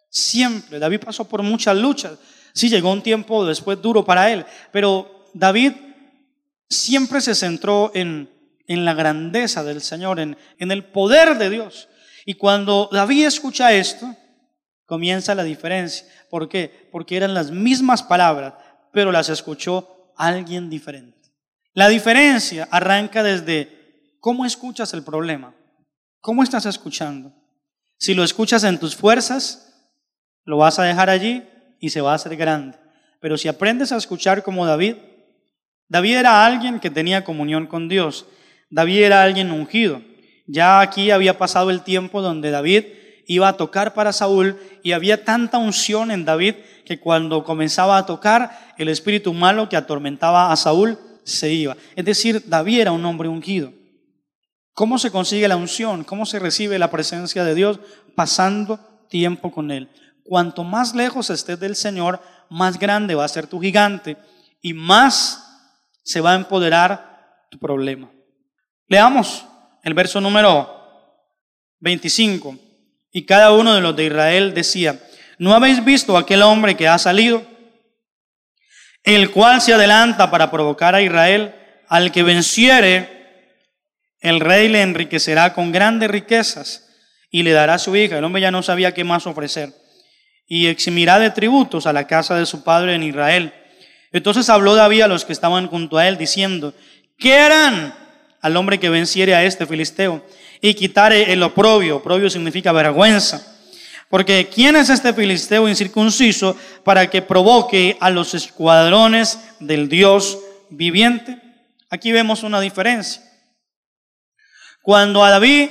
Siempre. David pasó por muchas luchas. Sí, llegó un tiempo después duro para él, pero David siempre se centró en, en la grandeza del Señor, en, en el poder de Dios. Y cuando David escucha esto, comienza la diferencia. ¿Por qué? Porque eran las mismas palabras, pero las escuchó alguien diferente. La diferencia arranca desde cómo escuchas el problema. ¿Cómo estás escuchando? Si lo escuchas en tus fuerzas, lo vas a dejar allí y se va a hacer grande. Pero si aprendes a escuchar como David, David era alguien que tenía comunión con Dios. David era alguien ungido. Ya aquí había pasado el tiempo donde David iba a tocar para Saúl y había tanta unción en David que cuando comenzaba a tocar, el espíritu malo que atormentaba a Saúl se iba. Es decir, David era un hombre ungido. ¿Cómo se consigue la unción? ¿Cómo se recibe la presencia de Dios? Pasando tiempo con Él. Cuanto más lejos estés del Señor, más grande va a ser tu gigante y más se va a empoderar tu problema. Leamos el verso número 25. Y cada uno de los de Israel decía, ¿no habéis visto aquel hombre que ha salido? El cual se adelanta para provocar a Israel, al que venciere, el rey le enriquecerá con grandes riquezas y le dará su hija. El hombre ya no sabía qué más ofrecer. Y eximirá de tributos a la casa de su padre en Israel. Entonces habló David a los que estaban junto a él, diciendo, ¿qué harán al hombre que venciere a este filisteo y quitare el oprobio? Oprobio significa vergüenza. Porque ¿quién es este filisteo incircunciso para que provoque a los escuadrones del Dios viviente? Aquí vemos una diferencia. Cuando a David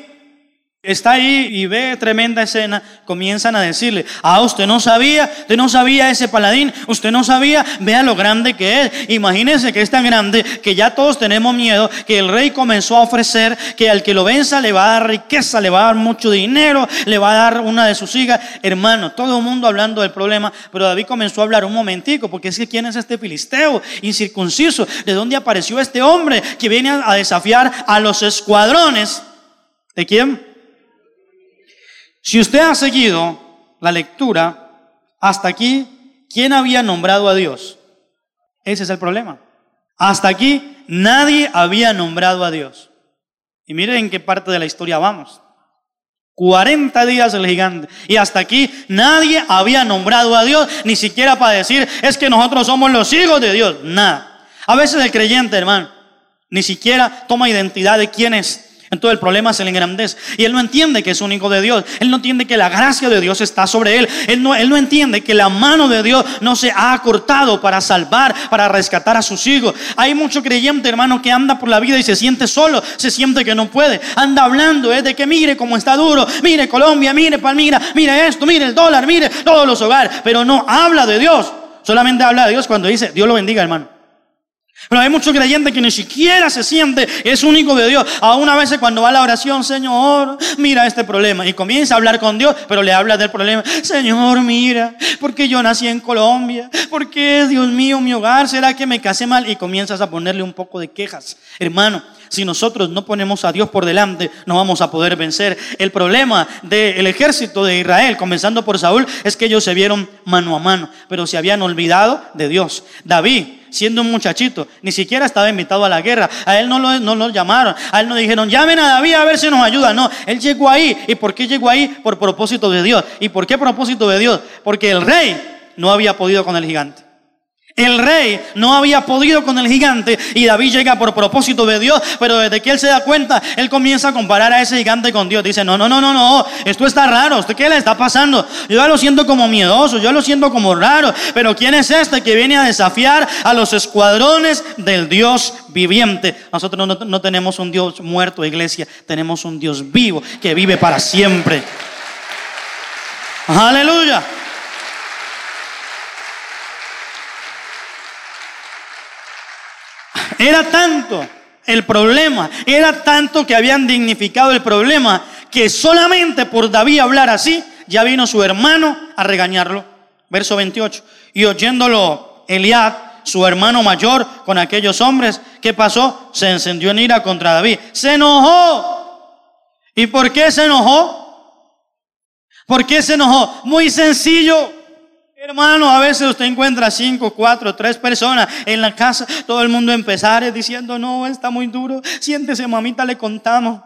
está ahí y ve tremenda escena, comienzan a decirle, ah, usted no sabía, usted no sabía ese paladín, usted no sabía, vea lo grande que es. Imagínense que es tan grande que ya todos tenemos miedo, que el rey comenzó a ofrecer que al que lo venza le va a dar riqueza, le va a dar mucho dinero, le va a dar una de sus hijas. Hermano, todo el mundo hablando del problema, pero David comenzó a hablar un momentico, porque es que quién es este filisteo incircunciso, de dónde apareció este hombre que viene a desafiar a los escuadrones. ¿De quién? Si usted ha seguido la lectura hasta aquí, ¿quién había nombrado a Dios? Ese es el problema. Hasta aquí nadie había nombrado a Dios. Y miren en qué parte de la historia vamos. 40 días el gigante. Y hasta aquí nadie había nombrado a Dios, ni siquiera para decir, es que nosotros somos los hijos de Dios. Nada. A veces el creyente, hermano, ni siquiera toma identidad de quién es. Entonces el problema se le engrandece. Y él no entiende que es un hijo de Dios. Él no entiende que la gracia de Dios está sobre él. Él no, él no entiende que la mano de Dios no se ha acortado para salvar, para rescatar a sus hijos. Hay mucho creyente, hermano, que anda por la vida y se siente solo, se siente que no puede. Anda hablando es de que mire cómo está duro, mire Colombia, mire Palmira, mire esto, mire el dólar, mire todos los hogares. Pero no habla de Dios. Solamente habla de Dios cuando dice, Dios lo bendiga, hermano. Pero hay muchos creyentes que ni siquiera se siente, es único de Dios. Aún a veces cuando va a la oración, Señor, mira este problema. Y comienza a hablar con Dios, pero le habla del problema. Señor, mira, porque yo nací en Colombia? porque Dios mío, mi hogar? ¿Será que me casé mal? Y comienzas a ponerle un poco de quejas. Hermano, si nosotros no ponemos a Dios por delante, no vamos a poder vencer. El problema del ejército de Israel, comenzando por Saúl, es que ellos se vieron mano a mano, pero se habían olvidado de Dios. David siendo un muchachito, ni siquiera estaba invitado a la guerra. A él no lo, no lo llamaron, a él no dijeron, llamen a David a ver si nos ayuda. No, él llegó ahí. ¿Y por qué llegó ahí? Por propósito de Dios. ¿Y por qué propósito de Dios? Porque el rey no había podido con el gigante. El rey no había podido con el gigante y David llega por propósito de Dios, pero desde que él se da cuenta, él comienza a comparar a ese gigante con Dios. Dice, no, no, no, no, no, esto está raro, ¿usted qué le está pasando? Yo ya lo siento como miedoso, yo lo siento como raro, pero ¿quién es este que viene a desafiar a los escuadrones del Dios viviente? Nosotros no, no tenemos un Dios muerto, iglesia, tenemos un Dios vivo que vive para siempre. Aleluya. Era tanto el problema, era tanto que habían dignificado el problema, que solamente por David hablar así, ya vino su hermano a regañarlo. Verso 28. Y oyéndolo Eliad, su hermano mayor, con aquellos hombres, ¿qué pasó? Se encendió en ira contra David. Se enojó. ¿Y por qué se enojó? ¿Por qué se enojó? Muy sencillo. Hermano, a veces usted encuentra cinco, cuatro, tres personas en la casa, todo el mundo empezar diciendo, no, está muy duro, siéntese mamita, le contamos.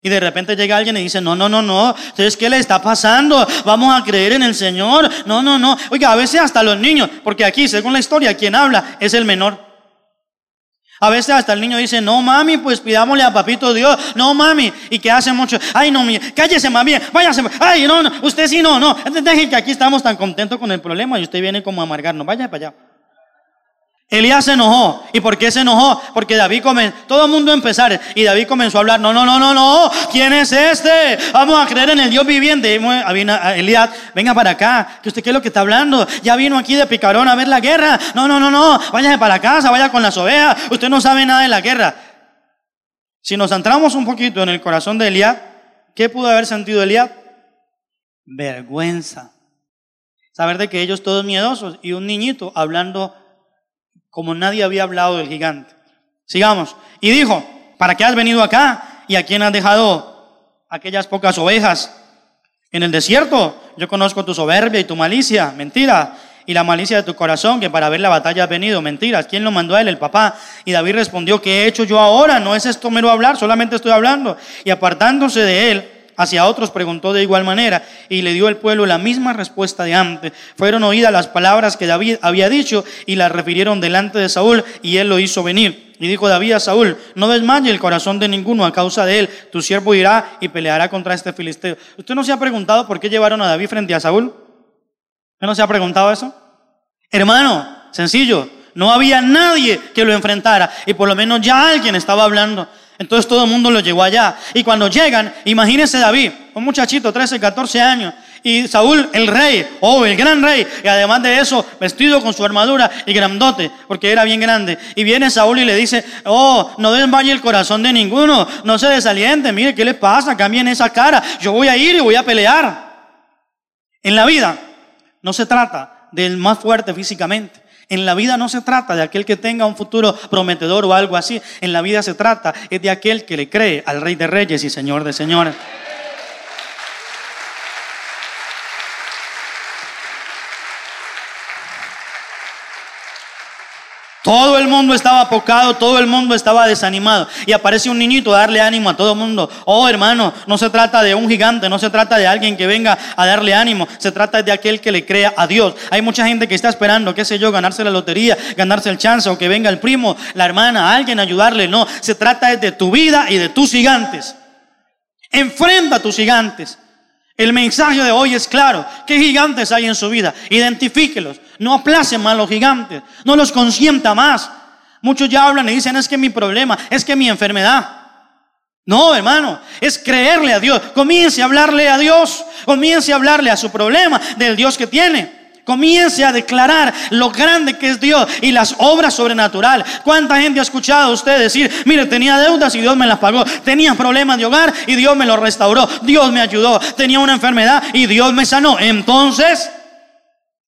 Y de repente llega alguien y dice, no, no, no, no, entonces, ¿qué le está pasando? Vamos a creer en el Señor. No, no, no. Oiga, a veces hasta los niños, porque aquí, según la historia, quien habla es el menor. A veces hasta el niño dice, no mami, pues pidámosle a papito Dios. No mami. ¿Y qué hace mucho? Ay, no, cállese más bien, váyase. Ay, no, no, usted sí, no, no. Deje que aquí estamos tan contentos con el problema y usted viene como a amargarnos. Vaya para allá. Elías se enojó. ¿Y por qué se enojó? Porque David comenzó, todo el mundo empezar, y David comenzó a hablar, no, no, no, no, no, ¿quién es este? Vamos a creer en el Dios viviente. Elías, venga para acá, que usted qué es lo que está hablando. Ya vino aquí de picarón a ver la guerra. No, no, no, no, váyase para casa, vaya con las ovejas. Usted no sabe nada de la guerra. Si nos centramos un poquito en el corazón de Elías, ¿qué pudo haber sentido Elías? Vergüenza. Saber de que ellos todos miedosos y un niñito hablando como nadie había hablado del gigante. Sigamos. Y dijo, ¿para qué has venido acá? ¿Y a quién has dejado aquellas pocas ovejas en el desierto? Yo conozco tu soberbia y tu malicia, mentira. Y la malicia de tu corazón, que para ver la batalla has venido, mentiras. ¿Quién lo mandó a él? El papá. Y David respondió, ¿qué he hecho yo ahora? No es esto mero hablar, solamente estoy hablando. Y apartándose de él, hacia otros preguntó de igual manera y le dio el pueblo la misma respuesta de antes. Fueron oídas las palabras que David había dicho y las refirieron delante de Saúl y él lo hizo venir. Y dijo David a Saúl, no desmaye el corazón de ninguno a causa de él, tu siervo irá y peleará contra este filisteo. ¿Usted no se ha preguntado por qué llevaron a David frente a Saúl? ¿Usted no se ha preguntado eso? Hermano, sencillo, no había nadie que lo enfrentara y por lo menos ya alguien estaba hablando. Entonces todo el mundo lo llevó allá. Y cuando llegan, imagínense David, un muchachito, 13, 14 años, y Saúl, el rey, oh, el gran rey, y además de eso, vestido con su armadura y grandote, porque era bien grande. Y viene Saúl y le dice, oh, no desmaye el corazón de ninguno, no se desaliente, mire, ¿qué le pasa? Cambien esa cara, yo voy a ir y voy a pelear. En la vida no se trata del más fuerte físicamente. En la vida no se trata de aquel que tenga un futuro prometedor o algo así. En la vida se trata es de aquel que le cree al Rey de Reyes y Señor de Señores. Todo el mundo estaba apocado, todo el mundo estaba desanimado. Y aparece un niñito a darle ánimo a todo el mundo. Oh, hermano, no se trata de un gigante, no se trata de alguien que venga a darle ánimo. Se trata de aquel que le crea a Dios. Hay mucha gente que está esperando, qué sé yo, ganarse la lotería, ganarse el chance o que venga el primo, la hermana, alguien a ayudarle. No, se trata de tu vida y de tus gigantes. Enfrenta a tus gigantes. El mensaje de hoy es claro. ¿Qué gigantes hay en su vida? Identifíquelos. No aplace más los gigantes. No los consienta más. Muchos ya hablan y dicen, es que mi problema, es que mi enfermedad. No, hermano, es creerle a Dios. Comience a hablarle a Dios. Comience a hablarle a su problema del Dios que tiene. Comience a declarar lo grande que es Dios y las obras sobrenaturales. ¿Cuánta gente ha escuchado usted decir, mire, tenía deudas y Dios me las pagó? Tenía problemas de hogar y Dios me lo restauró. Dios me ayudó. Tenía una enfermedad y Dios me sanó. Entonces,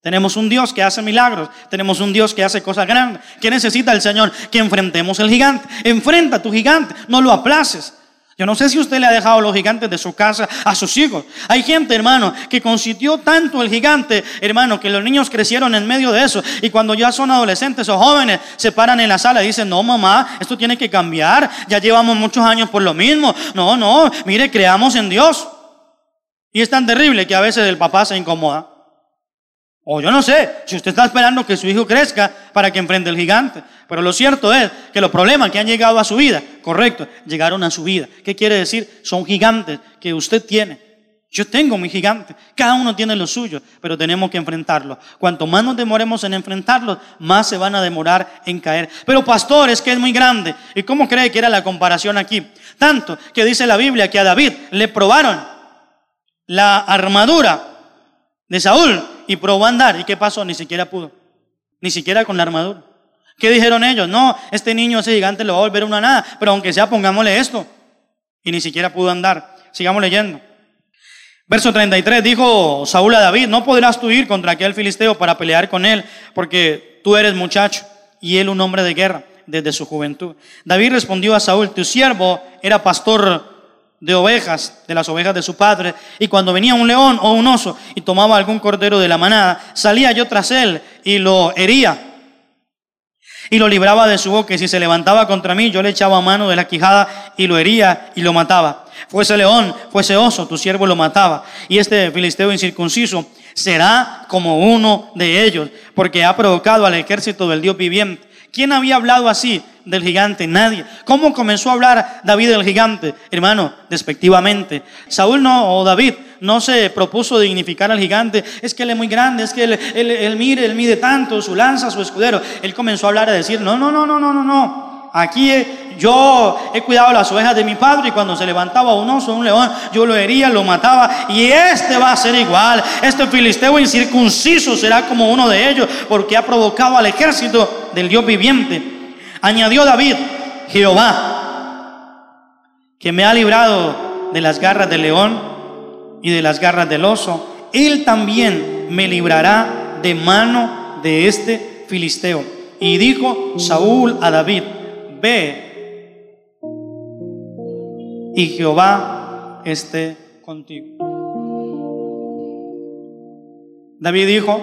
tenemos un Dios que hace milagros. Tenemos un Dios que hace cosas grandes. ¿Qué necesita el Señor? Que enfrentemos el gigante. Enfrenta a tu gigante. No lo aplaces. Yo no sé si usted le ha dejado los gigantes de su casa a sus hijos. Hay gente, hermano, que consintió tanto el gigante, hermano, que los niños crecieron en medio de eso. Y cuando ya son adolescentes o jóvenes, se paran en la sala y dicen, no, mamá, esto tiene que cambiar. Ya llevamos muchos años por lo mismo. No, no, mire, creamos en Dios. Y es tan terrible que a veces el papá se incomoda. O yo no sé, si usted está esperando que su hijo crezca para que enfrente el gigante. Pero lo cierto es que los problemas que han llegado a su vida, correcto, llegaron a su vida. ¿Qué quiere decir? Son gigantes que usted tiene. Yo tengo mi gigante. Cada uno tiene lo suyo, pero tenemos que enfrentarlo. Cuanto más nos demoremos en enfrentarlos, más se van a demorar en caer. Pero pastor, es que es muy grande. ¿Y cómo cree que era la comparación aquí? Tanto que dice la Biblia que a David le probaron la armadura de Saúl y probó a andar. ¿Y qué pasó? Ni siquiera pudo. Ni siquiera con la armadura. ¿Qué dijeron ellos? No, este niño, ese gigante lo va a volver una nada, pero aunque sea, pongámosle esto. Y ni siquiera pudo andar. Sigamos leyendo. Verso 33 dijo Saúl a David, no podrás tú ir contra aquel filisteo para pelear con él, porque tú eres muchacho y él un hombre de guerra desde su juventud. David respondió a Saúl, tu siervo era pastor de ovejas, de las ovejas de su padre, y cuando venía un león o un oso y tomaba algún cordero de la manada, salía yo tras él y lo hería y lo libraba de su boca, y si se levantaba contra mí, yo le echaba mano de la quijada y lo hería y lo mataba. Fuese león, fuese oso, tu siervo lo mataba. Y este filisteo incircunciso será como uno de ellos, porque ha provocado al ejército del Dios viviente ¿Quién había hablado así del gigante? Nadie. ¿Cómo comenzó a hablar David del gigante? Hermano, despectivamente. Saúl no, o David, no se propuso dignificar al gigante. Es que él es muy grande, es que él, él, mire, él mide tanto, su lanza, su escudero. Él comenzó a hablar, a decir, no, no, no, no, no, no, no. Aquí yo he cuidado las ovejas de mi padre y cuando se levantaba un oso, un león, yo lo hería, lo mataba y este va a ser igual. Este filisteo incircunciso será como uno de ellos porque ha provocado al ejército del Dios viviente. Añadió David, Jehová, que me ha librado de las garras del león y de las garras del oso, él también me librará de mano de este filisteo. Y dijo Saúl a David, ve y Jehová esté contigo. David dijo,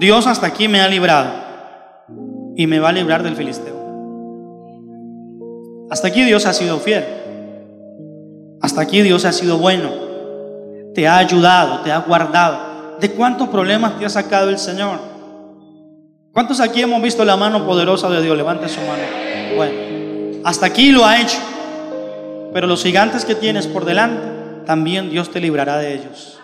Dios hasta aquí me ha librado y me va a librar del filisteo. Hasta aquí Dios ha sido fiel. Hasta aquí Dios ha sido bueno. Te ha ayudado, te ha guardado. ¿De cuántos problemas te ha sacado el Señor? ¿Cuántos aquí hemos visto la mano poderosa de Dios? Levante su mano. Bueno, hasta aquí lo ha hecho. Pero los gigantes que tienes por delante, también Dios te librará de ellos.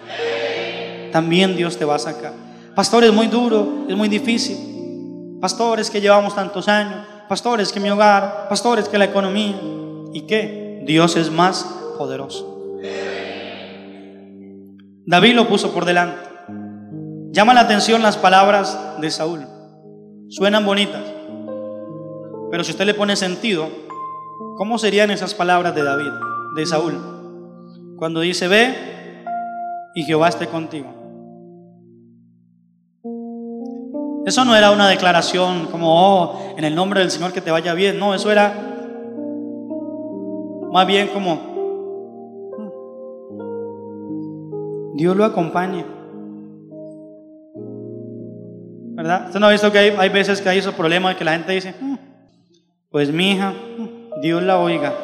También Dios te va a sacar. Pastor, es muy duro, es muy difícil. Pastores que llevamos tantos años. Pastores que mi hogar. Pastores que la economía. ¿Y qué? Dios es más poderoso. David lo puso por delante. Llama la atención las palabras de Saúl. Suenan bonitas. Pero si usted le pone sentido, ¿cómo serían esas palabras de David, de Saúl? Cuando dice, ve y Jehová esté contigo. Eso no era una declaración como, oh, en el nombre del Señor que te vaya bien. No, eso era más bien como, hmm, Dios lo acompañe. ¿verdad? Usted no ha visto que hay, veces que hay esos problemas que la gente dice, mm, pues mi hija, mm, Dios la oiga.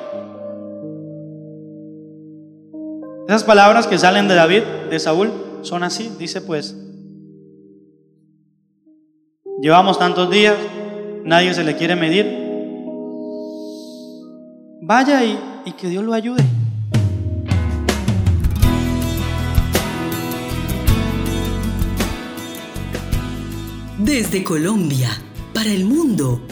Esas palabras que salen de David, de Saúl, son así, dice pues, llevamos tantos días, nadie se le quiere medir, vaya y, y que Dios lo ayude. Desde Colombia, para el mundo,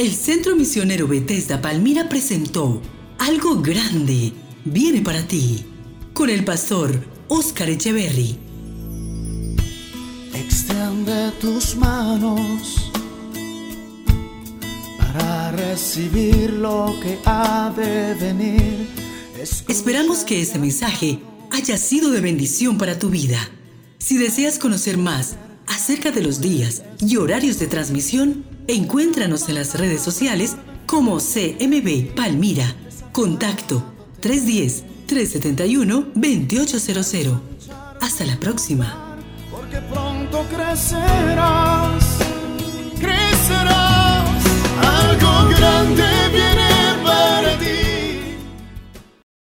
el Centro Misionero Bethesda Palmira presentó Algo Grande viene para ti, con el pastor Oscar Echeverry. Extiende tus manos para recibir lo que ha de venir. Esperamos que este mensaje haya sido de bendición para tu vida. Si deseas conocer más, acerca de los días y horarios de transmisión, encuéntranos en las redes sociales como CMB Palmira. Contacto 310-371-2800. Hasta la próxima. Porque pronto crecerás